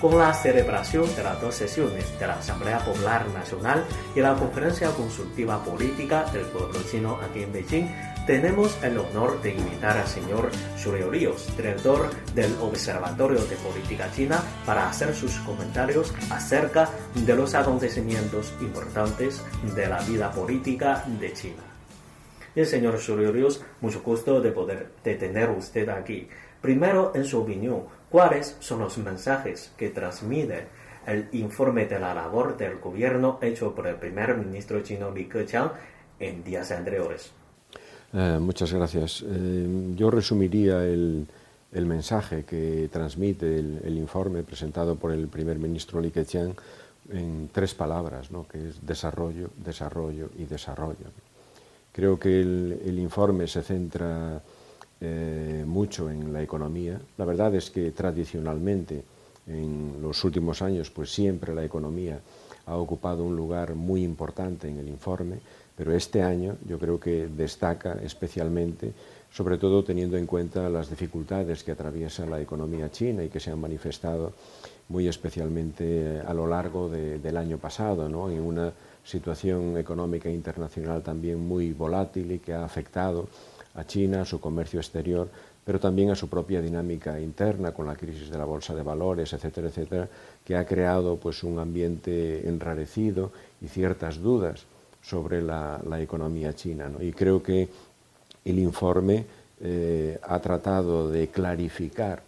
Con la celebración de las dos sesiones de la Asamblea Popular Nacional y la Conferencia Consultiva Política del Pueblo Chino aquí en Beijing, tenemos el honor de invitar al señor Xu Ríos, director del Observatorio de Política China, para hacer sus comentarios acerca de los acontecimientos importantes de la vida política de China. El señor Ríos, mucho gusto de poder de tener usted aquí. Primero, en su opinión, ¿cuáles son los mensajes que transmite el informe de la labor del gobierno hecho por el primer ministro chino Li Keqiang en días anteriores? Eh, muchas gracias. Eh, yo resumiría el, el, mensaje que transmite el, el, informe presentado por el primer ministro Li Keqiang en tres palabras, ¿no? que es desarrollo, desarrollo y desarrollo. Creo que el, el informe se centra eh, mucho en la economía. La verdad es que tradicionalmente en los últimos años pues siempre la economía ha ocupado un lugar muy importante en el informe, pero este año yo creo que destaca especialmente, sobre todo teniendo en cuenta las dificultades que atraviesa la economía china y que se han manifestado muy especialmente a lo largo de, del año pasado, ¿no? en una situación económica internacional también muy volátil y que ha afectado a China, a su comercio exterior, pero también a su propia dinámica interna con la crisis de la bolsa de valores, etcétera, etcétera, que ha creado pues un ambiente enrarecido y ciertas dudas sobre la, economía china. Y creo que el informe eh, ha tratado de clarificar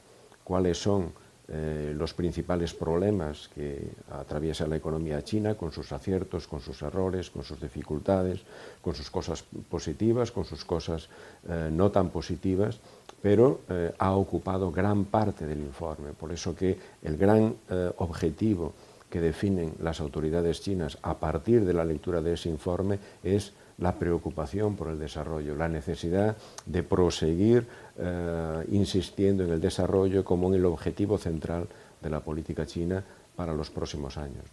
cuáles son eh, los principales problemas que atraviesa la economía china, con sus aciertos, con sus errores, con sus dificultades, con sus cosas positivas, con sus cosas eh, no tan positivas, pero eh, ha ocupado gran parte del informe. Por eso que el gran objetivo que definen las autoridades chinas a partir de la lectura de ese informe es la preocupación por el desarrollo, la necesidad de proseguir eh, insistiendo en el desarrollo como en el objetivo central de la política china para los próximos años.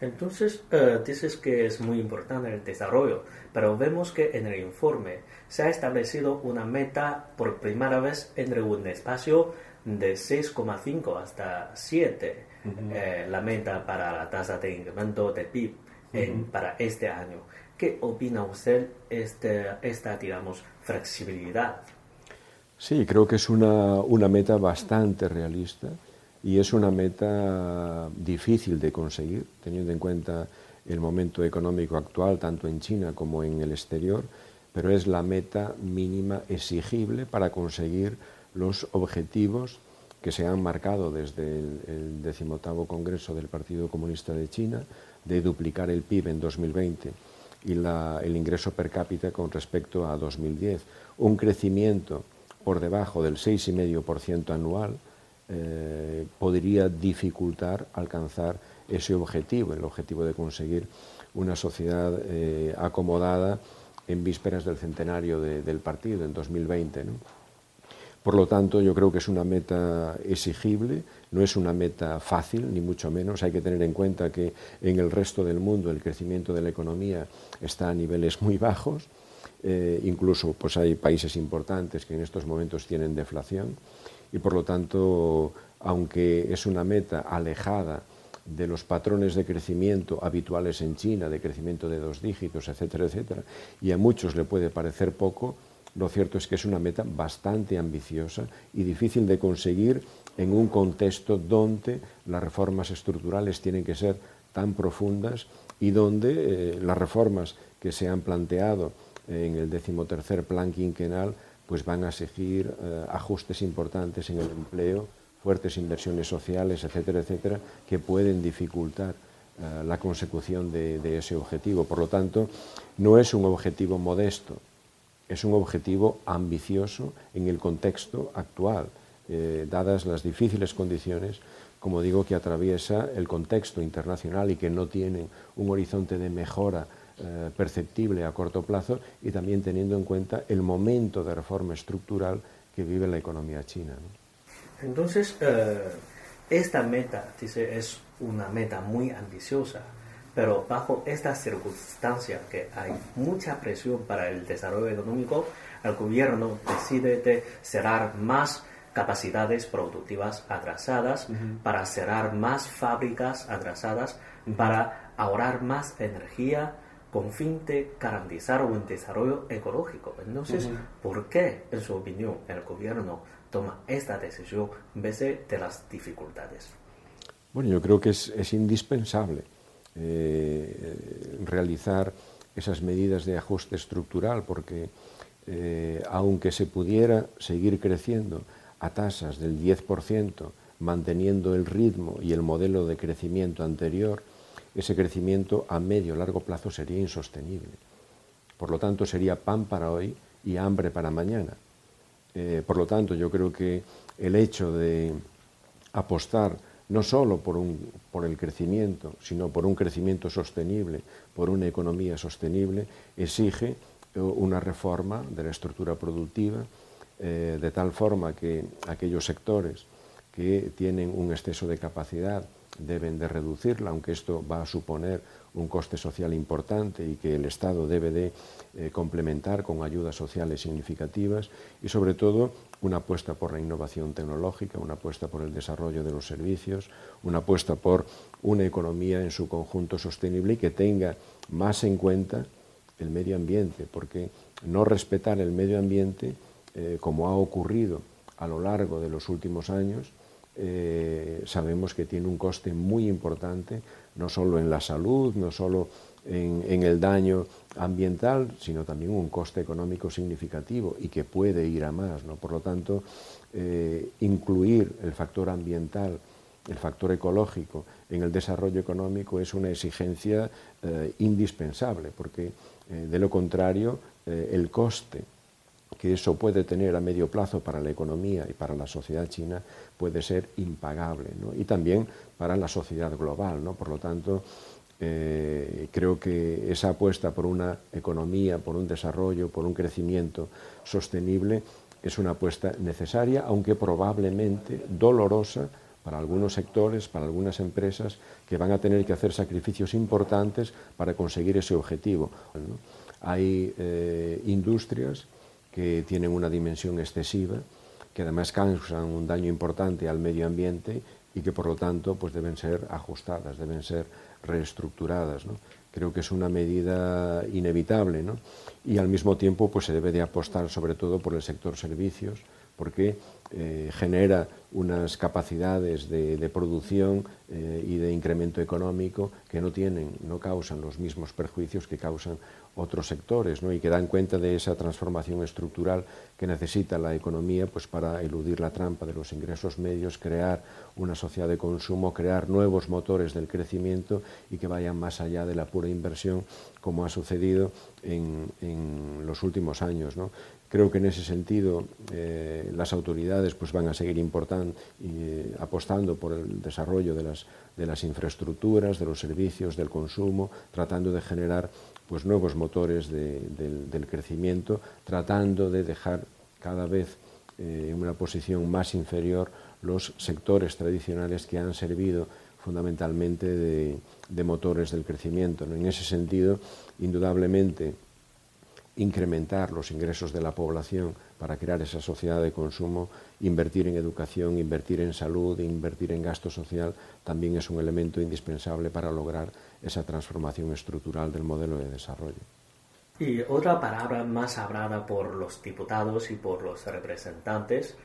Entonces, uh, dices que es muy importante el desarrollo, pero vemos que en el informe se ha establecido una meta por primera vez entre un espacio de 6,5 hasta 7, uh -huh. eh, la meta para la tasa de incremento de PIB en, uh -huh. para este año. ¿Qué opina usted este, esta, digamos, flexibilidad? Sí, creo que es una, una meta bastante realista y es una meta difícil de conseguir, teniendo en cuenta el momento económico actual, tanto en China como en el exterior, pero es la meta mínima exigible para conseguir los objetivos que se han marcado desde el, el 18 Congreso del Partido Comunista de China de duplicar el PIB en 2020 y la, el ingreso per cápita con respecto a 2010. Un crecimiento por debajo del 6,5% anual eh, podría dificultar alcanzar ese objetivo, el objetivo de conseguir una sociedad eh, acomodada en vísperas del centenario de, del partido, en 2020. ¿no? Por lo tanto, yo creo que es una meta exigible, no es una meta fácil, ni mucho menos. Hay que tener en cuenta que en el resto del mundo el crecimiento de la economía está a niveles muy bajos. Eh, incluso pues, hay países importantes que en estos momentos tienen deflación y por lo tanto, aunque es una meta alejada de los patrones de crecimiento habituales en China, de crecimiento de dos dígitos, etcétera, etcétera, y a muchos le puede parecer poco, lo cierto es que es una meta bastante ambiciosa y difícil de conseguir en un contexto donde las reformas estructurales tienen que ser tan profundas y donde eh, las reformas que se han planteado en el decimotercer plan quinquenal pues van a exigir eh, ajustes importantes en el empleo, fuertes inversiones sociales, etcétera, etcétera, que pueden dificultar eh, la consecución de, de ese objetivo. Por lo tanto, no es un objetivo modesto, es un objetivo ambicioso en el contexto actual, eh, dadas las difíciles condiciones como digo, que atraviesa el contexto internacional y que no tienen un horizonte de mejora eh, perceptible a corto plazo y también teniendo en cuenta el momento de reforma estructural que vive la economía china. Entonces, eh, esta meta, es una meta muy ambiciosa, pero bajo esta circunstancia que hay mucha presión para el desarrollo económico, el gobierno decide cerrar más capacidades productivas atrasadas, para cerrar más fábricas atrasadas, para ahorrar más energía con fin de garantizar un desarrollo ecológico. Entonces, ¿por qué, en su opinión, el gobierno toma esta decisión en vez de las dificultades? Bueno, yo creo que es, indispensable eh, realizar esas medidas de ajuste estructural porque eh, aunque se pudiera seguir creciendo a tasas del 10%, manteniendo el ritmo y el modelo de crecimiento anterior, ese crecimiento a medio largo plazo sería insostenible. Por lo tanto, sería pan para hoy y hambre para mañana. Eh, por lo tanto, yo creo que el hecho de apostar no solo por, un, por el crecimiento, sino por un crecimiento sostenible, por una economía sostenible, exige una reforma de la estructura productiva, eh, de tal forma que aquellos sectores que tienen un exceso de capacidad deben de reducirla, aunque esto va a suponer un coste social importante y que el Estado debe de eh, complementar con ayudas sociales significativas y sobre todo una apuesta por la innovación tecnológica, una apuesta por el desarrollo de los servicios, una apuesta por una economía en su conjunto sostenible y que tenga más en cuenta el medio ambiente, porque no respetar el medio ambiente eh, como ha ocurrido a lo largo de los últimos años, eh, sabemos que tiene un coste muy importante, no solo en la salud, no solo en, el daño ambiental, sino también un coste económico significativo y que puede ir a más. ¿no? Por lo tanto, eh, incluir el factor ambiental, el factor ecológico en el desarrollo económico es una exigencia indispensable, porque de lo contrario, el coste que eso puede tener a medio plazo para la economía y para la sociedad china puede ser impagable, y también para la sociedad global. ¿no? Por lo tanto, eh, creo que esa apuesta por una economía, por un desarrollo, por un crecimiento sostenible es una apuesta necesaria, aunque probablemente dolorosa para algunos sectores, para algunas empresas que van a tener que hacer sacrificios importantes para conseguir ese objetivo. Hay eh, industrias que tienen una dimensión excesiva, que además causan un daño importante al medio ambiente y que por lo tanto pues deben ser ajustadas, deben ser reestructuradas. ¿no? Creo que es una medida inevitable ¿no? y al mismo tiempo pues se debe de apostar sobre todo por el sector servicios porque eh, genera unas capacidades de, producción eh, y de incremento económico que no tienen, no causan los mismos perjuicios que causan otros sectores ¿no? y que dan cuenta de esa transformación estructural que necesita la economía pues, para eludir la trampa de los ingresos medios, crear una sociedad de consumo, crear nuevos motores del crecimiento y que vayan más allá de la pura inversión como ha sucedido en, en los últimos años. ¿no? Creo que en ese sentido eh, las autoridades pues, van a seguir importando eh, apostando por el desarrollo de las, de las infraestructuras, de los servicios, del consumo, tratando de generar pues, nuevos motores de, del, crecimiento, tratando de dejar cada vez eh, en una posición más inferior los sectores tradicionales que han servido fundamentalmente de, de motores del crecimiento. ¿no? En ese sentido, indudablemente, incrementar los ingresos de la población para crear esa sociedad de consumo, invertir en educación, invertir en salud, invertir en gasto social, también es un elemento indispensable para lograr esa transformación estructural del modelo de desarrollo. Y otra palabra más hablada por los diputados y por los representantes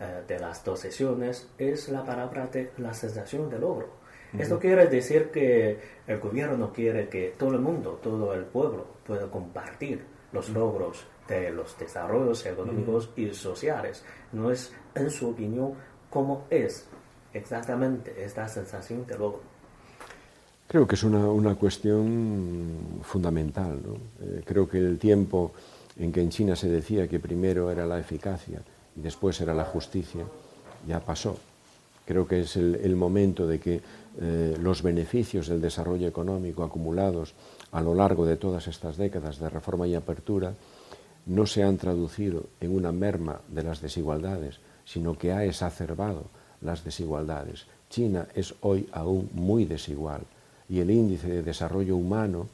eh, de las dos sesiones es la palabra de la sensación de logro. Esto quiere decir que el gobierno quiere que todo el mundo, todo el pueblo pueda compartir los logros de los desarrollos económicos y sociales. No es, en su opinión, cómo es exactamente esta sensación de logro. Creo que es una, una cuestión fundamental. Eh, creo que el tiempo en que en China se decía que primero era la eficacia y después era la justicia, ya pasó. Creo que es el, momento de que eh, los beneficios del desarrollo económico acumulados a lo largo de todas estas décadas de reforma y apertura no se han traducido en una merma de las desigualdades, sino que ha exacerbado las desigualdades. China es hoy aún muy desigual y el índice de desarrollo humano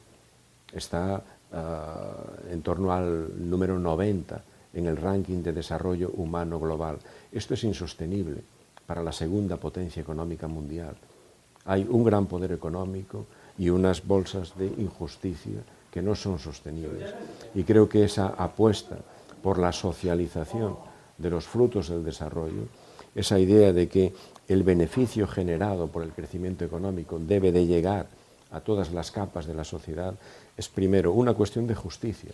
está ah, en torno al número 90 en el ranking de desarrollo humano global. Esto es insostenible para la segunda potencia económica mundial. Hay un gran poder económico y unas bolsas de injusticia que no son sostenibles. Y creo que esa apuesta por la socialización de los frutos del desarrollo, esa idea de que el beneficio generado por el crecimiento económico debe de llegar a todas las capas de la sociedad, es primero una cuestión de justicia,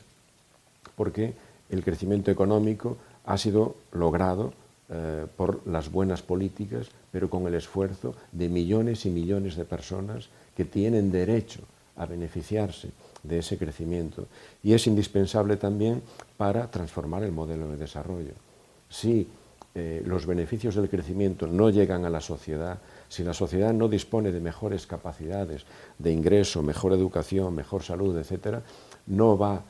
porque el crecimiento económico ha sido logrado eh, por las buenas políticas, pero con el esfuerzo de millones y millones de personas que tienen derecho a beneficiarse de ese crecimiento. Y es indispensable también para transformar el modelo de desarrollo. Si eh, los beneficios del crecimiento no llegan a la sociedad, si la sociedad no dispone de mejores capacidades de ingreso, mejor educación, mejor salud, etc., no va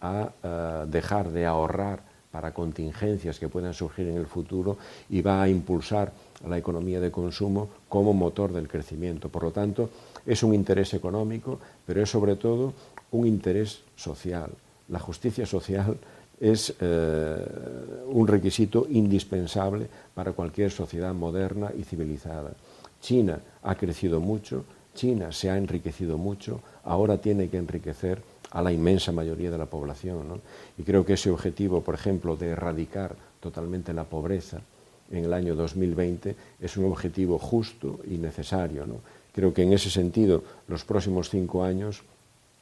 a eh, dejar de ahorrar para contingencias que puedan surgir en el futuro y va a impulsar la economía de consumo como motor del crecimiento. Por lo tanto, es un interés económico, pero es sobre todo un interés social. La justicia social es eh, un requisito indispensable para cualquier sociedad moderna y civilizada. China ha crecido mucho, China se ha enriquecido mucho, ahora tiene que enriquecer a la inmensa mayoría de la población. Y creo que ese objetivo, por ejemplo, de erradicar totalmente la pobreza en el año 2020 es un objetivo justo y necesario. Creo que en ese sentido los próximos cinco años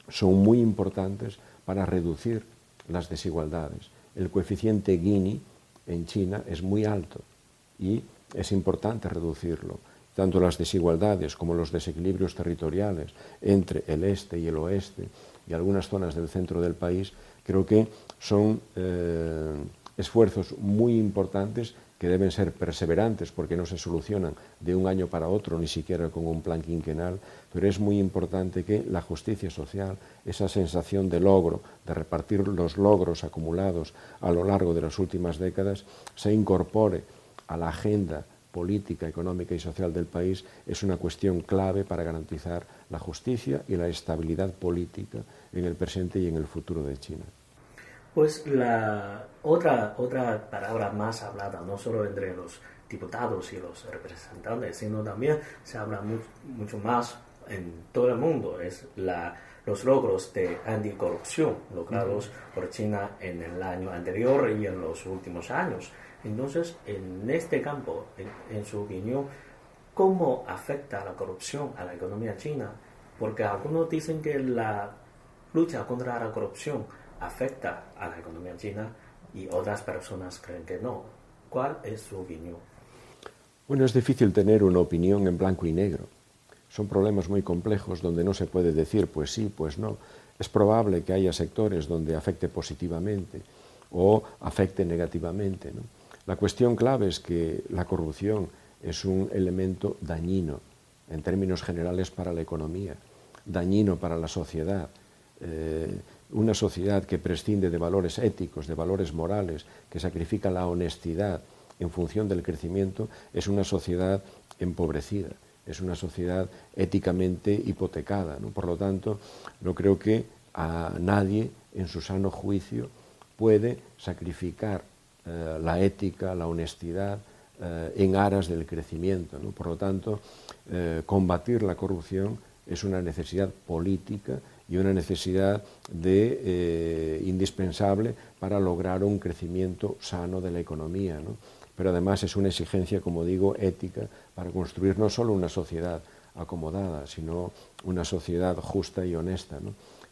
son muy importantes para reducir las desigualdades. El coeficiente Gini en China es muy alto y es importante reducirlo. Tanto las desigualdades como los desequilibrios territoriales entre el este y el oeste y algunas zonas del centro del país, creo que son eh, esfuerzos muy importantes que deben ser perseverantes porque no se solucionan de un año para otro, ni siquiera con un plan quinquenal, pero es muy importante que la justicia social, esa sensación de logro, de repartir los logros acumulados a lo largo de las últimas décadas, se incorpore a la agenda política, económica y social del país, es una cuestión clave para garantizar la justicia y la estabilidad política en el presente y en el futuro de China. Pues la otra, otra palabra más hablada, no solo entre los diputados y los representantes, sino también se habla mucho más en todo el mundo, es la, los logros de anticorrupción logrados por China en el año anterior y en los últimos años. Entonces, en este campo, en, en su opinión, ¿cómo afecta la corrupción a la economía china? Porque algunos dicen que la lucha contra la corrupción afecta a la economía china y otras personas creen que no. ¿Cuál es su opinión? Bueno, es difícil tener una opinión en blanco y negro. Son problemas muy complejos donde no se puede decir pues sí, pues no. Es probable que haya sectores donde afecte positivamente o afecte negativamente. La cuestión clave es que la corrupción es un elemento dañino en términos generales para la economía, dañino para la sociedad. Eh, una sociedad que prescinde de valores éticos, de valores morales, que sacrifica la honestidad en función del crecimiento, es una sociedad empobrecida, es una sociedad éticamente hipotecada. Por lo tanto, no creo que a nadie en su sano juicio puede sacrificar eh, la ética, la honestidad eh, en aras del crecimiento. Por lo tanto, eh, combatir la corrupción es una necesidad política y una necesidad eh, indispensable para lograr un crecimiento sano de la economía. Pero además es una exigencia, como digo, ética para construir no solo una sociedad acomodada, sino una sociedad justa y honesta.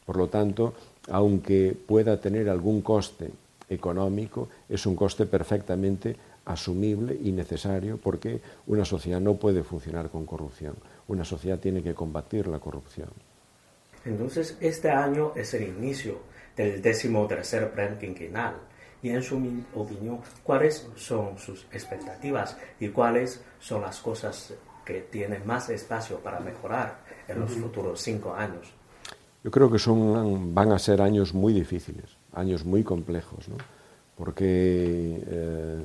Por lo tanto, aunque pueda tener algún coste económico, es un coste perfectamente asumible y necesario porque una sociedad no puede funcionar con corrupción. Una sociedad tiene que combatir la corrupción. Entonces, este año es el inicio del décimo tercer plan quinquenal Y en su opinión, ¿cuáles son sus expectativas y cuáles son las cosas que tienen más espacio para mejorar en los futuros cinco años? Yo creo que son, van a ser años muy difíciles, años muy complejos, ¿no? porque eh,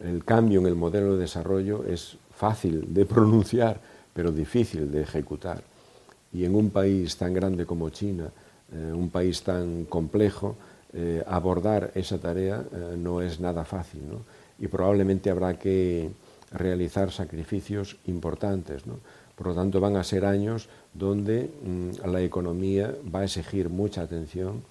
el cambio en el modelo de desarrollo es fácil de pronunciar, pero difícil de ejecutar. Y en un país tan grande como China, eh, un país tan complejo, eh, abordar esa tarea no es nada fácil. Y probablemente habrá que realizar sacrificios importantes. Por lo tanto, van a ser años donde mm, la economía va a exigir mucha atención,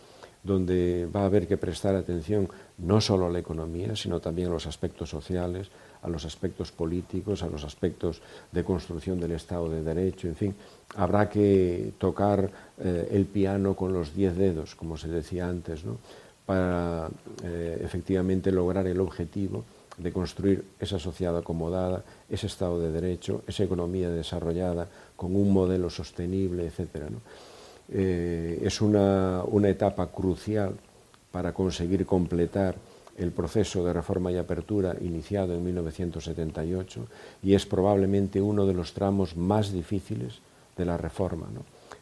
donde va a haber que prestar atención no solo a la economía, sino también a los aspectos sociales, a los aspectos políticos, a los aspectos de construcción del Estado de Derecho, en fin, habrá que tocar eh, el piano con los diez dedos, como se decía antes, ¿no? para eh, efectivamente lograr el objetivo de construir esa sociedad acomodada, ese Estado de Derecho, esa economía desarrollada con un modelo sostenible, etc. Eh, es una, etapa crucial para conseguir completar el proceso de reforma y apertura iniciado en 1978 y es probablemente uno de los tramos más difíciles de la reforma.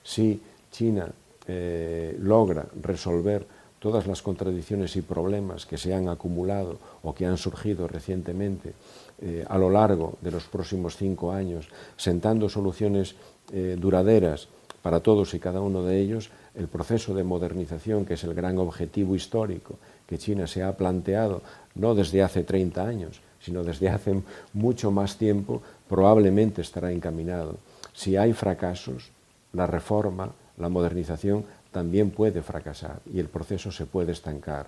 Si China eh, logra resolver todas las contradicciones y problemas que se han acumulado o que han surgido recientemente eh, a lo largo de los próximos cinco años, sentando soluciones duraderas para todos y cada uno de ellos, el proceso de modernización, que es el gran objetivo histórico que China se ha planteado, no desde hace 30 años, sino desde hace mucho más tiempo, probablemente estará encaminado. Si hay fracasos, la reforma, la modernización también puede fracasar y el proceso se puede estancar.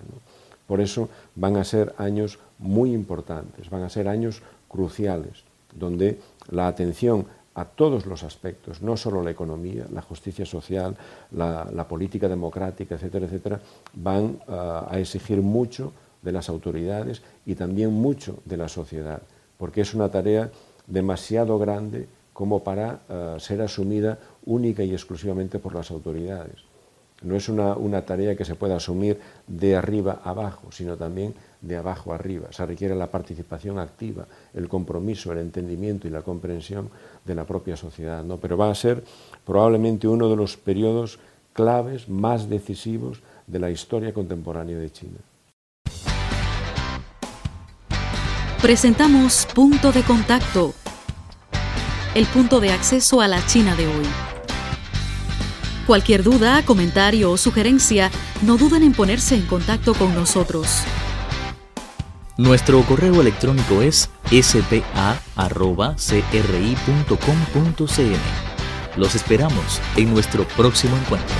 Por eso van a ser años muy importantes, van a ser años cruciales, donde la atención a todos los aspectos, no solo la economía, la justicia social, la, política democrática, etcétera, etcétera, van a, a exigir mucho de las autoridades y también mucho de la sociedad, porque es una tarea demasiado grande como para uh, ser asumida única y exclusivamente por las autoridades. No es una, una, tarea que se pueda asumir de arriba abajo, sino también de abajo arriba. Se requiere la participación activa, el compromiso, el entendimiento y la comprensión de la propia sociedad. ¿no? Pero va a ser probablemente uno de los periodos claves más decisivos de la historia contemporánea de China. Presentamos Punto de Contacto, el punto de acceso a la China de hoy. Cualquier duda, comentario o sugerencia, no duden en ponerse en contacto con nosotros. Nuestro correo electrónico es spa.cri.com.cn. Los esperamos en nuestro próximo encuentro.